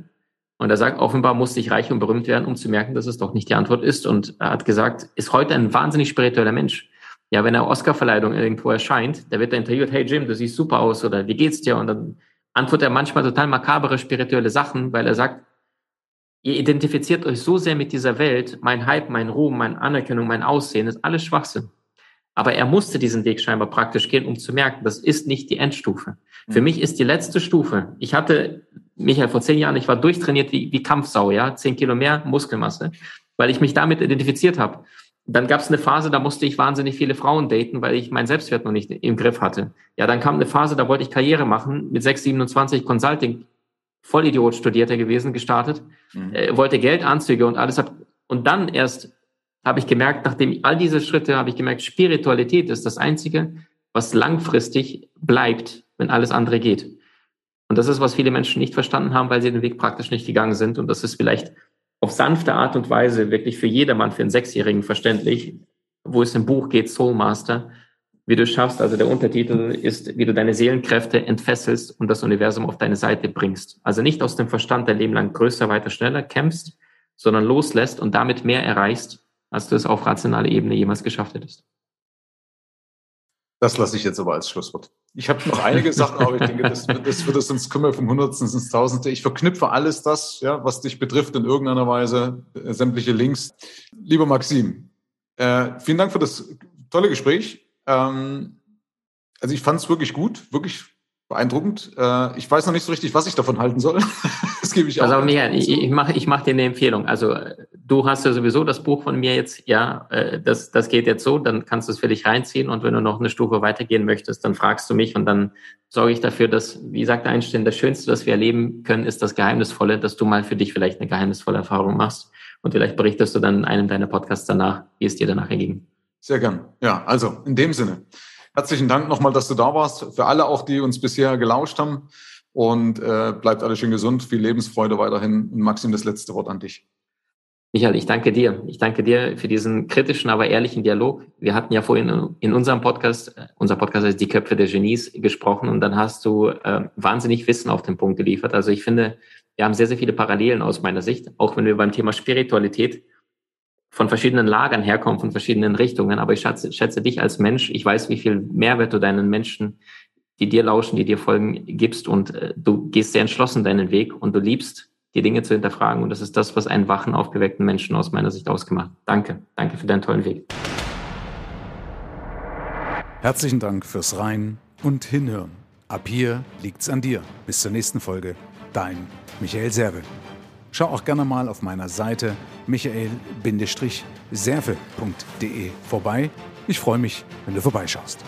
Und er sagt, offenbar musste ich reich und berühmt werden, um zu merken, dass es doch nicht die Antwort ist. Und er hat gesagt, ist heute ein wahnsinnig spiritueller Mensch. Ja, wenn er Oscar-Verleihung irgendwo erscheint, da wird er interviewt, hey Jim, du siehst super aus oder wie geht's dir? Und dann antwortet er manchmal total makabere spirituelle Sachen, weil er sagt, ihr identifiziert euch so sehr mit dieser Welt, mein Hype, mein Ruhm, meine Anerkennung, mein Aussehen, ist alles Schwachsinn. Aber er musste diesen Weg scheinbar praktisch gehen, um zu merken, das ist nicht die Endstufe. Für mhm. mich ist die letzte Stufe. Ich hatte, Michael, vor zehn Jahren, ich war durchtrainiert wie, wie Kampfsau, ja, zehn Kilo mehr Muskelmasse, weil ich mich damit identifiziert habe. Dann gab es eine Phase, da musste ich wahnsinnig viele Frauen daten, weil ich meinen Selbstwert noch nicht im Griff hatte. Ja, dann kam eine Phase, da wollte ich Karriere machen, mit 6, 27 Consulting, Vollidiot studierter gewesen, gestartet, mhm. äh, wollte Geld, Anzüge und alles. Hab, und dann erst habe ich gemerkt, nachdem all diese Schritte, habe ich gemerkt, Spiritualität ist das Einzige, was langfristig bleibt, wenn alles andere geht. Und das ist, was viele Menschen nicht verstanden haben, weil sie den Weg praktisch nicht gegangen sind. Und das ist vielleicht auf sanfte Art und Weise wirklich für jedermann, für einen Sechsjährigen verständlich, wo es im Buch geht, Soul Master. wie du schaffst, also der Untertitel ist, wie du deine Seelenkräfte entfesselst und das Universum auf deine Seite bringst. Also nicht aus dem Verstand dein Leben lang größer, weiter, schneller kämpfst, sondern loslässt und damit mehr erreichst, als du es auf rationaler Ebene jemals geschafft hättest. Das lasse ich jetzt aber als Schlusswort. Ich habe noch einige Sachen, aber ich denke, das, das wird es sonst kommen vom Hundertsten ins Tausendste. Ich verknüpfe alles das, ja, was dich betrifft, in irgendeiner Weise, äh, sämtliche Links. Lieber Maxim, äh, vielen Dank für das tolle Gespräch. Ähm, also ich fand es wirklich gut, wirklich beeindruckend. Äh, ich weiß noch nicht so richtig, was ich davon halten soll. das gebe ich auch. Also ich, ich mache ich mach dir eine Empfehlung. Also du hast ja sowieso das Buch von mir jetzt, ja, äh, das, das geht jetzt so, dann kannst du es für dich reinziehen und wenn du noch eine Stufe weitergehen möchtest, dann fragst du mich und dann sorge ich dafür, dass, wie sagt Einstein, das Schönste, das wir erleben können, ist das Geheimnisvolle, dass du mal für dich vielleicht eine geheimnisvolle Erfahrung machst und vielleicht berichtest du dann in einem deiner Podcasts danach, wie es dir danach erging. Sehr gern. Ja, also in dem Sinne. Herzlichen Dank nochmal, dass du da warst. Für alle auch, die uns bisher gelauscht haben. Und äh, bleibt alle schön gesund. Viel Lebensfreude weiterhin. Und Maxim, das letzte Wort an dich. Michael, ich danke dir. Ich danke dir für diesen kritischen, aber ehrlichen Dialog. Wir hatten ja vorhin in unserem Podcast, äh, unser Podcast heißt Die Köpfe der Genies gesprochen und dann hast du äh, wahnsinnig Wissen auf den Punkt geliefert. Also ich finde, wir haben sehr, sehr viele Parallelen aus meiner Sicht, auch wenn wir beim Thema Spiritualität von verschiedenen Lagern herkommen, von verschiedenen Richtungen. Aber ich schätze, schätze dich als Mensch. Ich weiß, wie viel Mehrwert du deinen Menschen, die dir lauschen, die dir folgen, gibst. Und äh, du gehst sehr entschlossen deinen Weg und du liebst, die Dinge zu hinterfragen. Und das ist das, was einen wachen, aufgeweckten Menschen aus meiner Sicht ausgemacht. Danke. Danke für deinen tollen Weg. Herzlichen Dank fürs Rein und Hinhören. Ab hier liegt's an dir. Bis zur nächsten Folge. Dein Michael Serve. Schau auch gerne mal auf meiner Seite michael-serve.de vorbei. Ich freue mich, wenn du vorbeischaust.